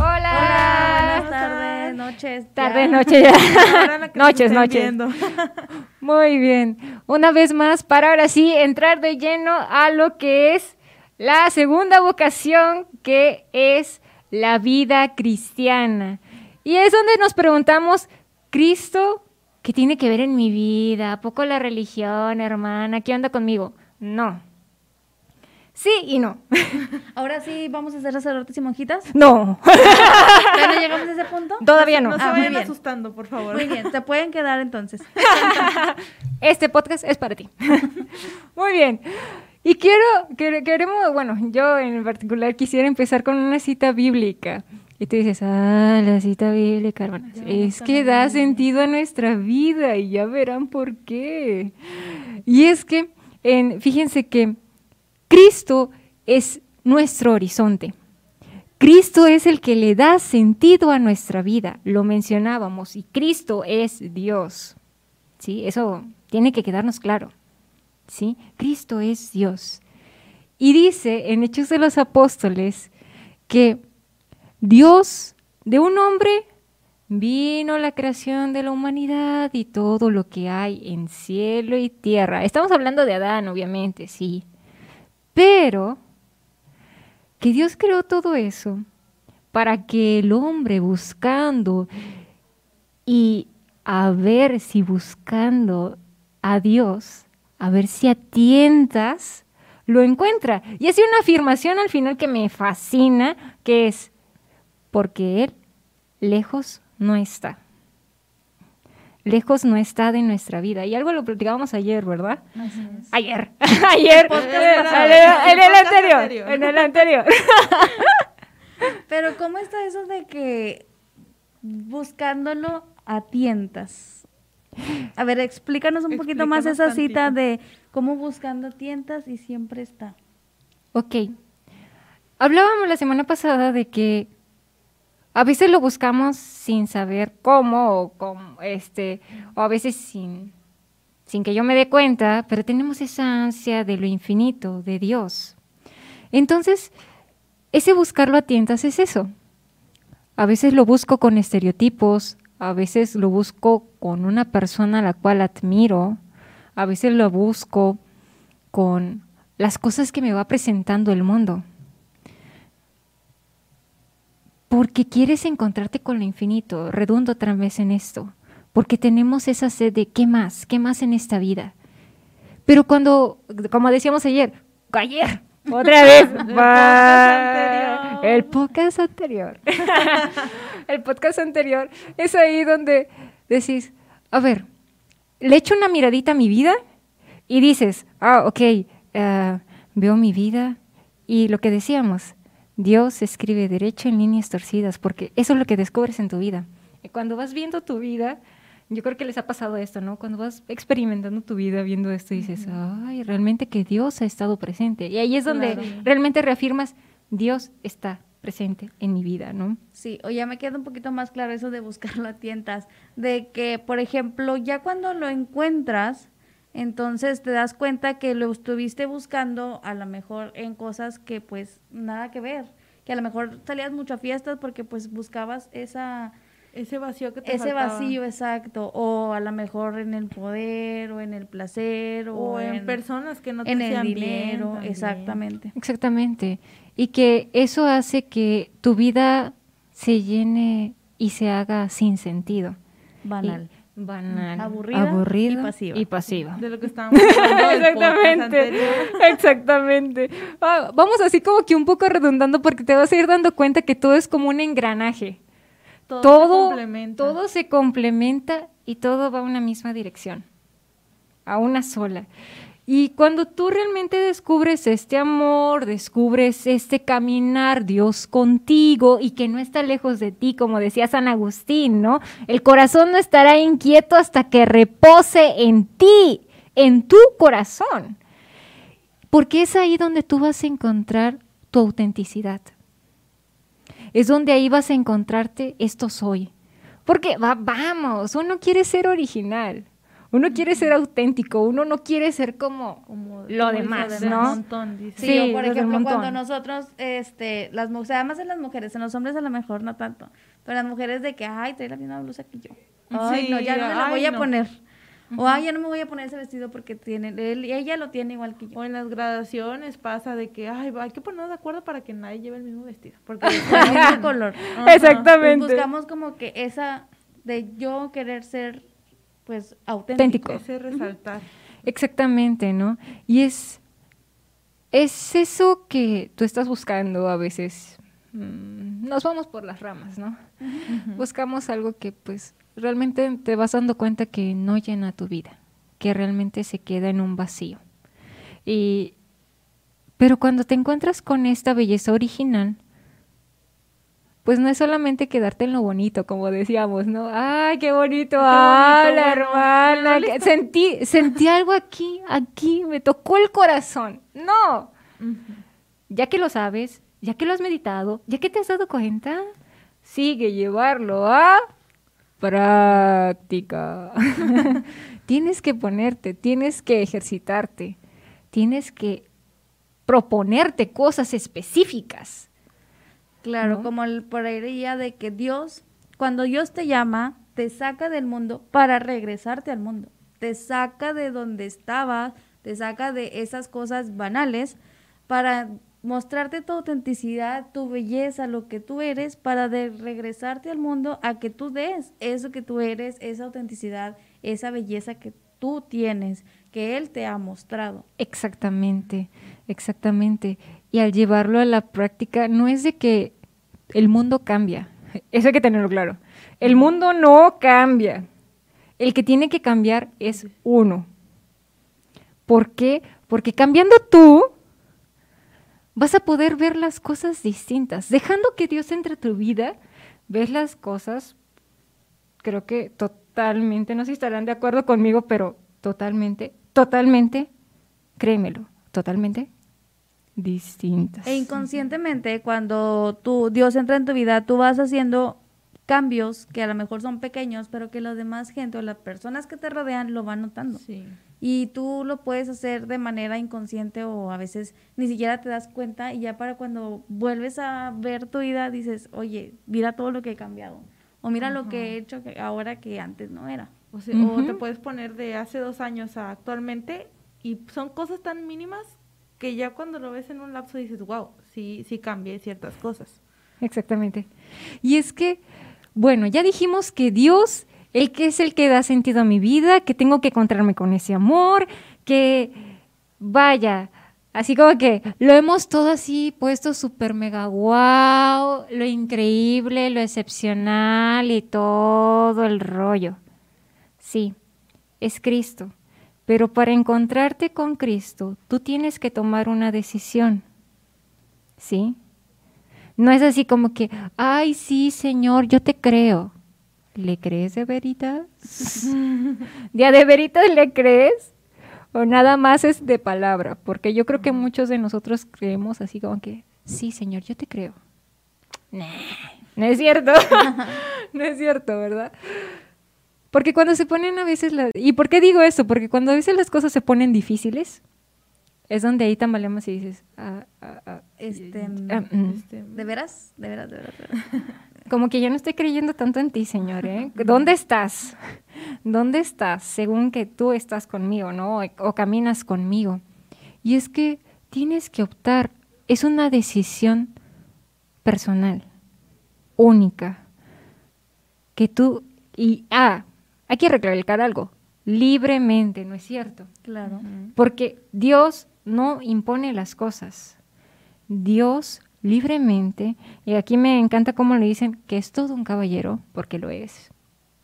Hola. Buenas tardes, noches. Tardes, ya. noches Noches. Muy bien. Una vez más, para ahora sí entrar de lleno a lo que es la segunda vocación, que es la vida cristiana. Y es donde nos preguntamos, Cristo, ¿qué tiene que ver en mi vida? ¿A poco la religión, hermana? ¿Qué onda conmigo? No. Sí y no. Ahora sí vamos a hacer sacerdotes y monjitas. No. ¿Ya no llegamos a ese punto? Todavía no. No se Ah, muy vayan bien. asustando, por favor. Muy bien, se pueden quedar entonces. Este podcast es para ti. Muy bien. Y quiero, quere- queremos, bueno, yo en particular quisiera empezar con una cita bíblica. Y tú dices, ah, la cita bíblica, hermanas. Es que da sentido a nuestra vida y ya verán por qué. Y es que, en, fíjense que Cristo es nuestro horizonte. Cristo es el que le da sentido a nuestra vida, lo mencionábamos, y Cristo es Dios. ¿Sí? Eso tiene que quedarnos claro. ¿Sí? Cristo es Dios. Y dice en Hechos de los Apóstoles que Dios de un hombre vino la creación de la humanidad y todo lo que hay en cielo y tierra. Estamos hablando de Adán, obviamente, sí. Pero que Dios creó todo eso para que el hombre buscando y a ver si buscando a Dios, a ver si a tientas lo encuentra. Y hace una afirmación al final que me fascina, que es, porque Él lejos no está. Lejos no está de nuestra vida. Y algo lo platicábamos ayer, ¿verdad? Ayer, ayer, en el, en el El podcast anterior, anterior. en el anterior. Pero ¿cómo está eso de que buscándolo a tientas? A ver, explícanos un poquito más esa cita de cómo buscando a tientas y siempre está. Ok. Hablábamos la semana pasada de que a veces lo buscamos sin saber cómo o cómo, este, o a veces sin, sin que yo me dé cuenta, pero tenemos esa ansia de lo infinito, de Dios. Entonces, ese buscarlo a tientas es eso. A veces lo busco con estereotipos, a veces lo busco con una persona a la cual admiro, a veces lo busco con las cosas que me va presentando el mundo. Porque quieres encontrarte con lo infinito, redundo otra vez en esto, porque tenemos esa sed de ¿qué más? ¿Qué más en esta vida? Pero cuando, como decíamos ayer, ayer, otra vez, anterior. el podcast anterior, el podcast anterior, es ahí donde decís, a ver, le echo una miradita a mi vida y dices, ah, ok, ah, veo mi vida y lo que decíamos, Dios escribe derecho en líneas torcidas, porque eso es lo que descubres en tu vida. Y cuando vas viendo tu vida, yo creo que les ha pasado esto, ¿no? Cuando vas experimentando tu vida viendo esto, dices, ay, realmente que Dios ha estado presente. Y ahí es donde Claro. realmente reafirmas, Dios está presente en mi vida, ¿no? Sí, o ya me queda un poquito más claro eso de buscarlo a tientas, de que, por ejemplo, ya cuando lo encuentras, entonces te das cuenta que lo estuviste buscando a lo mejor en cosas que pues nada que ver, que a lo mejor salías mucho a fiestas porque pues buscabas esa Ese vacío que te ese faltaba. vacío exacto, o a lo mejor en el poder o en el placer o, O en, personas que no te en el bien dinero, exactamente. Exactamente. Y que eso hace que tu vida se llene y se haga sin sentido. Banal. Y- banal. Aburrida y aburrida pasiva. Y pasiva. De lo que estábamos hablando Exactamente, exactamente. Ah, vamos así como que un poco redundando porque te vas a ir dando cuenta que todo es como un engranaje. Todo, se Todo, complementa. todo se complementa y todo va a una misma dirección, a una sola. Y cuando tú realmente descubres este amor, descubres este caminar Dios contigo y que no está lejos de ti, como decía San Agustín, ¿no? El corazón no estará inquieto hasta que repose en ti, en tu corazón. Porque es ahí donde tú vas a encontrar tu autenticidad. Es donde ahí vas a encontrarte esto soy. Porque va- vamos, uno quiere ser original. Uno quiere ser auténtico, uno no quiere ser como, Como, Lo como demás, ¿no? montón, dice. Sí, Sí, o por ejemplo, cuando nosotros, este, las mujeres, además en las mujeres, en los hombres a lo mejor no tanto, pero las mujeres de que, ay, trae la misma blusa que yo. Ay, Sí, no, ya no me la ay, voy a no. poner. O, ay, ya no me voy a poner ese vestido porque tiene, él, ella lo tiene igual que yo. O en las graduaciones pasa de que, ay, hay que ponernos de acuerdo para que nadie lleve el mismo vestido. Porque Con el mismo color. Ajá. Exactamente. Pues buscamos como que esa de yo querer ser, pues, auténtico. Auténtico. ese resaltar. Exactamente, ¿no? Y es, es eso que tú estás buscando a veces. Mm, Nos vamos por las ramas, ¿no? Buscamos algo que pues realmente te vas dando cuenta que no llena tu vida, que realmente se queda en un vacío. Y, pero cuando te encuentras con esta belleza original, pues no es solamente quedarte en lo bonito, como decíamos, ¿no? ¡Ay, qué bonito! bonito, ¡Habla, bueno, hermana! que- Sentí, sentí algo aquí, aquí, me tocó el corazón. ¡No! Ya que lo sabes, ya que lo has meditado, ya que te has dado cuenta, sigue llevarlo a práctica. tienes que ponerte, tienes que ejercitarte, tienes que proponerte cosas específicas. Claro, ¿no? como el, por ahí de que Dios, cuando Dios te llama, te saca del mundo para regresarte al mundo. Te saca de donde estabas, te saca de esas cosas banales para mostrarte tu autenticidad, tu belleza, lo que tú eres, para de regresarte al mundo a que tú des eso que tú eres, esa autenticidad, esa belleza que tú tienes, que Él te ha mostrado. Exactamente, exactamente. Y al llevarlo a la práctica, no es de que el mundo cambia, eso hay que tenerlo claro. El mundo no cambia. El que tiene que cambiar es uno. ¿Por qué? Porque cambiando tú, vas a poder ver las cosas distintas. Dejando que Dios entre tu vida, ves las cosas, creo que totalmente, no sé si estarán de acuerdo conmigo, pero totalmente, totalmente, créemelo, totalmente distintas. E inconscientemente, cuando tú, Dios entra en tu vida, tú vas haciendo cambios que a lo mejor son pequeños, pero que la demás gente o las personas que te rodean lo van notando. Sí. Y tú lo puedes hacer de manera inconsciente o a veces ni siquiera te das cuenta y ya para cuando vuelves a ver tu vida dices, oye, mira todo lo que he cambiado. O mira lo que he hecho que ahora que antes no era. O, sea, o te puedes poner de hace dos años a actualmente y son cosas tan mínimas que ya cuando lo ves en un lapso dices, wow, sí, sí cambié ciertas cosas. Exactamente. Y es que, bueno, ya dijimos que Dios, el que es el que da sentido a mi vida, que tengo que encontrarme con ese amor, que vaya, así como que lo hemos todo así puesto súper mega wow, lo increíble, lo excepcional y todo el rollo. Sí, es Cristo. Pero para encontrarte con Cristo, tú tienes que tomar una decisión. ¿Sí? No es así como que, ay, sí, Señor, yo te creo. ¿Le crees de veritas? ¿Ya de veritas le crees? ¿O nada más es de palabra? Porque yo creo que muchos de nosotros creemos así como que, sí, Señor, yo te creo. Nah, no es cierto. no es cierto, ¿verdad? Porque cuando se ponen a veces las... ¿Y por qué digo eso? Porque cuando a veces las cosas se ponen difíciles, es donde ahí tambaleamos y dices, ah, ah, ah, Este, ah, mm. Este, ¿De veras? ¿De veras? ¿De veras? de veras? Como que ya no estoy creyendo tanto en ti, Señor, ¿eh? ¿Dónde estás? ¿Dónde estás? Según que tú estás conmigo, ¿no? O, o caminas conmigo. Y es que tienes que optar. Es una decisión personal, única. Que tú... Y, ah, hay que recalcar algo. Libremente, ¿no es cierto? Claro. Porque Dios no impone las cosas. Dios libremente, y aquí me encanta cómo le dicen que es todo un caballero, porque lo es.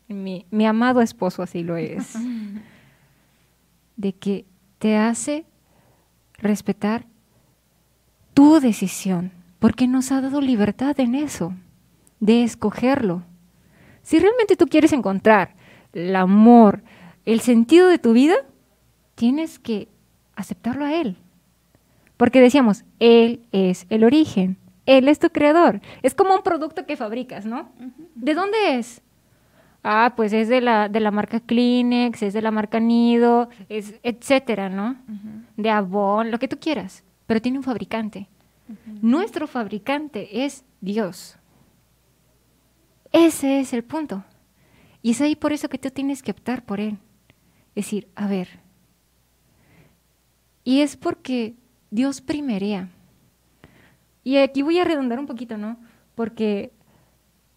Mi, mi amado esposo así lo es. de que te hace respetar tu decisión, porque nos ha dado libertad en eso, de escogerlo. Si realmente tú quieres encontrar el amor, el sentido de tu vida, tienes que aceptarlo a Él. Porque decíamos, Él es el origen, Él es tu creador. Es como un producto que fabricas, ¿no? ¿De dónde es? ah, pues es de la, de la marca Kleenex, es de la marca Nido, es, etcétera, ¿no? De Avon, lo que tú quieras, pero tiene un fabricante. Nuestro fabricante es Dios. Ese es el punto. Y es ahí por eso que tú tienes que optar por Él. Decir, a ver. Y es porque Dios primerea. Y aquí voy a redundar un poquito, ¿no? Porque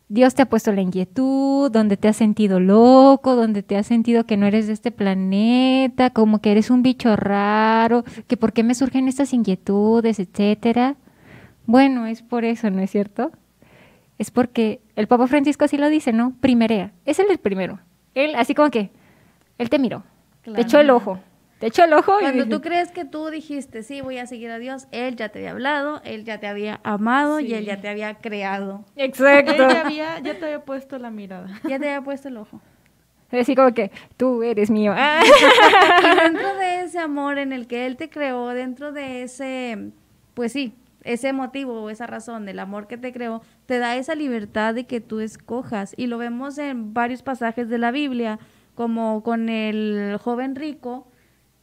Dios te ha puesto la inquietud, donde te has sentido loco, donde te has sentido que no eres de este planeta, como que eres un bicho raro, que por qué me surgen estas inquietudes, etcétera. Bueno, es por eso, ¿no es cierto? Es porque el Papa Francisco así lo dice, ¿no? Primerea. Es él el primero. Él, así como que, él te miró, te echó el ojo, te echó el ojo. Cuando y tú crees que tú dijiste, sí, voy a seguir a Dios, Él ya te había hablado, Él ya te había amado y. Él ya te había creado. Exacto. Él ya, había, ya te había puesto la mirada. Ya te había puesto el ojo. Así como que, tú eres mío. Ah. Y dentro de ese amor en el que Él te creó, dentro de ese, pues sí, ese motivo o esa razón del amor que te creó, te da esa libertad de que tú escojas. Y lo vemos en varios pasajes de la Biblia, como con el joven rico,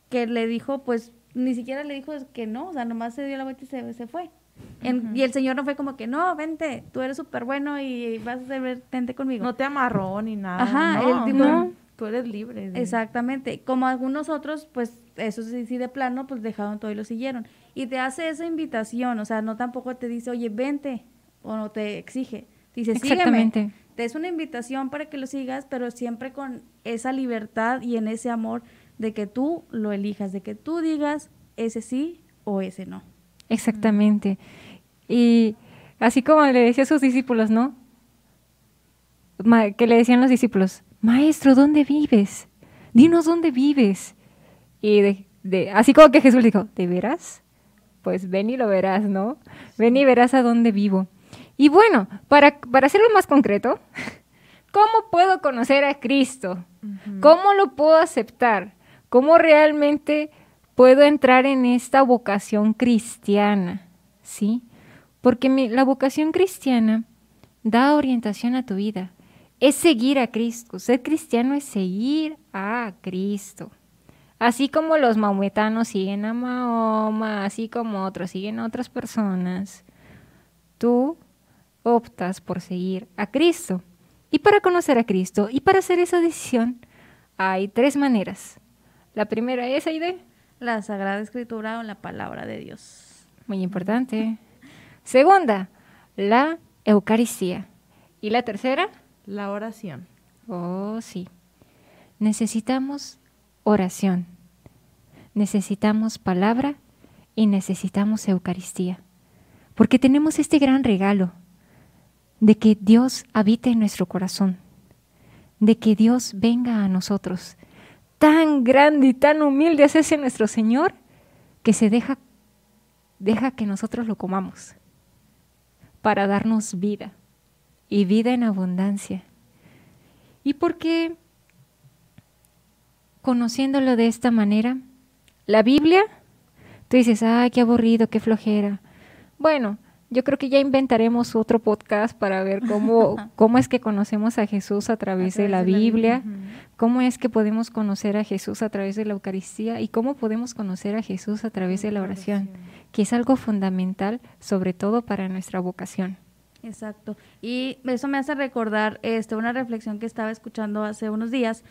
que le dijo, pues ni siquiera le dijo que no, o sea, nomás se dio la vuelta y se, se fue. En- Y el Señor no fue como que, no, vente, tú eres súper bueno y vas a ser, vente conmigo. No te amarró ni nada. Ajá, no, tú- eres libre. Exactamente. Como algunos otros, pues eso sí, sí de plano, pues dejaron todo y lo siguieron. Y te hace esa invitación, o sea, no tampoco te dice, oye, vente, o no te exige. Te dice, sígueme. Exactamente. Te es una invitación para que lo sigas, pero siempre con esa libertad y en ese amor de que tú lo elijas, de que tú digas ese sí o ese no. Exactamente. Y así como le decía a sus discípulos, ¿no? Que le decían los discípulos, Maestro, ¿dónde vives? Dinos dónde vives. Y de, de- así como que Jesús dijo, ¿de veras? Pues ven y lo verás, ¿no? Ven y verás a dónde vivo. Y bueno, para, para hacerlo más concreto, ¿cómo puedo conocer a Cristo? ¿Cómo lo puedo aceptar? ¿Cómo realmente puedo entrar en esta vocación cristiana? ¿Sí? Porque la vocación cristiana da orientación a tu vida. Es seguir a Cristo. Ser cristiano es seguir a Cristo. Así como los maometanos siguen a Mahoma, así como otros siguen a otras personas, tú optas por seguir a Cristo. Y para conocer a Cristo y para hacer esa decisión, hay tres maneras. La primera es, Aide, La Sagrada Escritura o la palabra de Dios. muy importante. Segunda, la Eucaristía. Y la tercera, La oración. oh sí, necesitamos oración, necesitamos palabra y necesitamos Eucaristía. Porque tenemos este gran regalo de que Dios habite en nuestro corazón, de que Dios venga a nosotros. Tan grande y tan humilde es ese nuestro Señor que se deja, deja que nosotros lo comamos para darnos vida y vida en abundancia. Y porque conociéndolo de esta manera, la Biblia, tú dices, ay, qué aburrido, qué flojera. Bueno, yo creo que ya inventaremos otro podcast para ver cómo, cómo es que conocemos a Jesús a través, de la través de la Biblia, cómo es que podemos conocer a Jesús a través de la Eucaristía y cómo podemos conocer a Jesús a través de la oración, que es algo fundamental, sobre todo para nuestra vocación. Exacto. Y eso me hace recordar este, una reflexión que estaba escuchando hace unos días,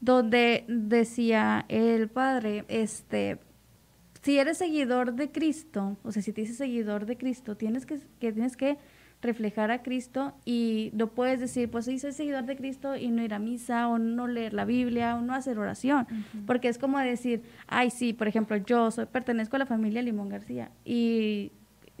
donde decía el padre, este, si eres seguidor de Cristo, o sea, si te dices seguidor de Cristo, tienes que, que tienes que reflejar a Cristo y no puedes decir, pues sí, soy seguidor de Cristo y no ir a misa o no leer la Biblia o no hacer oración, porque es como decir, ay, sí, por ejemplo, yo soy, pertenezco a la familia Limón García y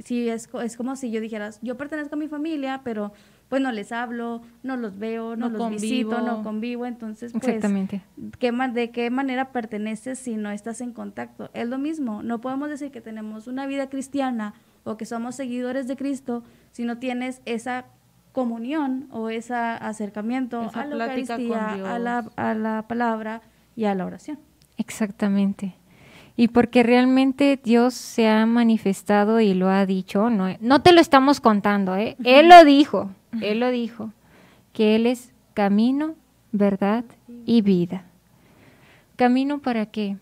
sí, es, es como si yo dijeras, yo pertenezco a mi familia, pero pues no les hablo, no los veo, no, No los visito, no convivo, entonces pues Exactamente. ¿qué ¿de qué manera perteneces si no estás en contacto? Es lo mismo, no podemos decir que tenemos una vida cristiana o que somos seguidores de Cristo si no tienes esa comunión o ese acercamiento Esa a la Eucaristía, a la, a la palabra y a la oración. Exactamente. Y porque realmente Dios se ha manifestado y lo ha dicho, no, no te lo estamos contando, ¿eh? Él lo dijo, Él lo dijo, que Él es camino, verdad y vida. Camino para qué?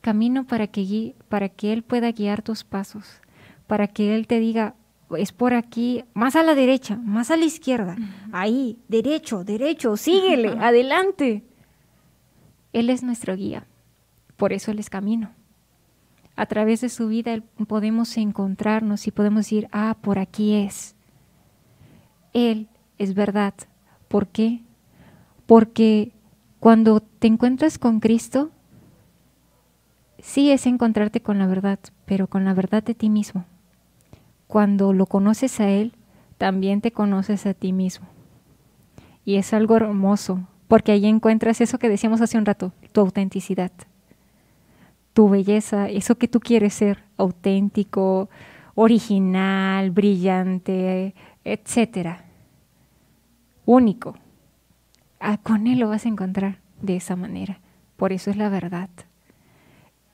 Camino para que, para que Él pueda guiar tus pasos, para que Él te diga, es por aquí, más a la derecha, más a la izquierda, ahí, derecho, derecho, síguele, adelante. Él es nuestro guía, por eso Él es camino. A través de su vida podemos encontrarnos y podemos decir, ah, por aquí es. Él es verdad. ¿Por qué? Porque cuando te encuentras con Cristo, sí es encontrarte con la verdad, pero con la verdad de ti mismo. Cuando lo conoces a Él, también te conoces a ti mismo. Y es algo hermoso, porque ahí encuentras eso que decíamos hace un rato, tu autenticidad, tu belleza, eso que tú quieres ser, auténtico, original, brillante, etcétera. Único. Ah, con Él lo vas a encontrar de esa manera. Por eso es la verdad.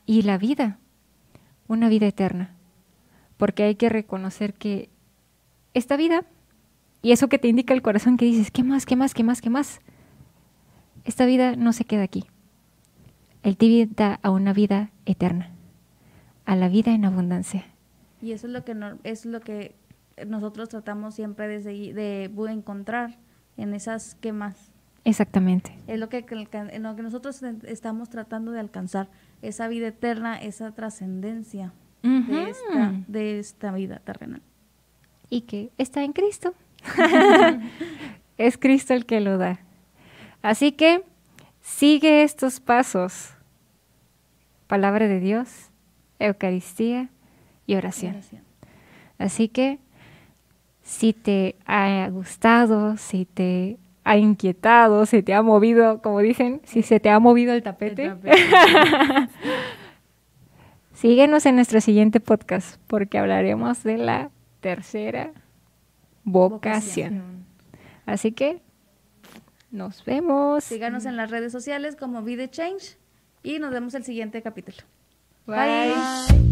Y la vida, una vida eterna. Porque hay que reconocer que esta vida, y eso que te indica el corazón que dices, ¿qué más, qué más, qué más, qué más? Esta vida no se queda aquí. Él te invita a una vida eterna, a la vida en abundancia. Y eso es lo que no- es lo que nosotros tratamos siempre de, segui- de encontrar en esas que más. Exactamente. Es lo que, en lo que nosotros estamos tratando de alcanzar, esa vida eterna, esa trascendencia de, esta, de esta vida terrenal. y que está en Cristo. es Cristo el que lo da. Así que sigue estos pasos. Palabra de Dios, Eucaristía y oración. Oración. Así que si te ha gustado, si te ha inquietado, si te ha movido, como dicen, si se te ha movido el tapete, El tapete. síguenos en nuestro siguiente podcast porque hablaremos de la tercera vocación. Así que nos vemos. Síganos en las redes sociales como Be The Change y nos vemos el siguiente capítulo. Bye. Bye.